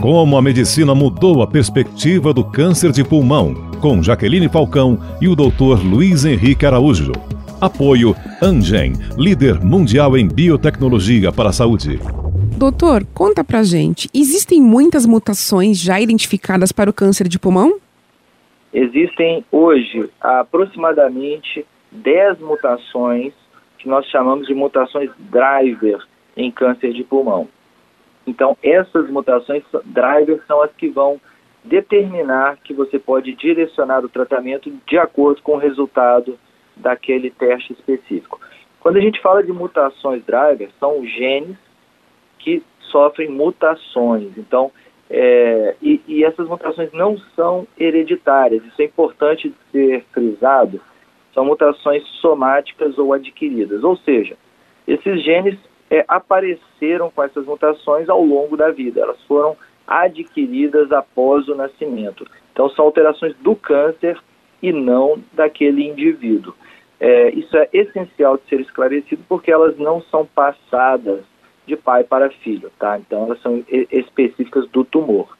Como a medicina mudou a perspectiva do câncer de pulmão, com Jaqueline Falcão e o Dr. Luiz Henrique Araújo. Apoio Angen, líder mundial em biotecnologia para a saúde. Doutor, conta pra gente, existem muitas mutações já identificadas para o câncer de pulmão? Existem hoje aproximadamente 10 mutações que nós chamamos de mutações driver em câncer de pulmão. Então, essas mutações driver são as que vão determinar que você pode direcionar o tratamento de acordo com o resultado daquele teste específico. Quando a gente fala de mutações driver, são genes que sofrem mutações. Então, é, e, e, essas mutações não são hereditárias, isso é importante ser frisado. São mutações somáticas ou adquiridas, ou seja, esses genes é, apareceram com essas mutações ao longo da vida, elas foram adquiridas após o nascimento. Então, são alterações do câncer e não daquele indivíduo. É, isso é essencial de ser esclarecido porque elas não são passadas de pai para filho, tá? Então, elas são específicas do tumor.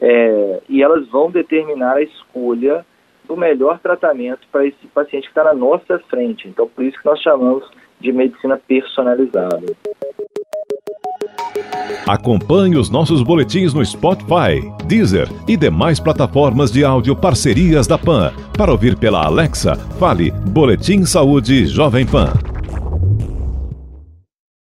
É, e elas vão determinar a escolha do melhor tratamento para esse paciente que está na nossa frente. Então, por isso que nós chamamos de medicina personalizada. Acompanhe os nossos boletins no Spotify, Deezer e demais plataformas de áudio parcerias da PAN. Para ouvir pela Alexa, fale Boletim Saúde Jovem Pan.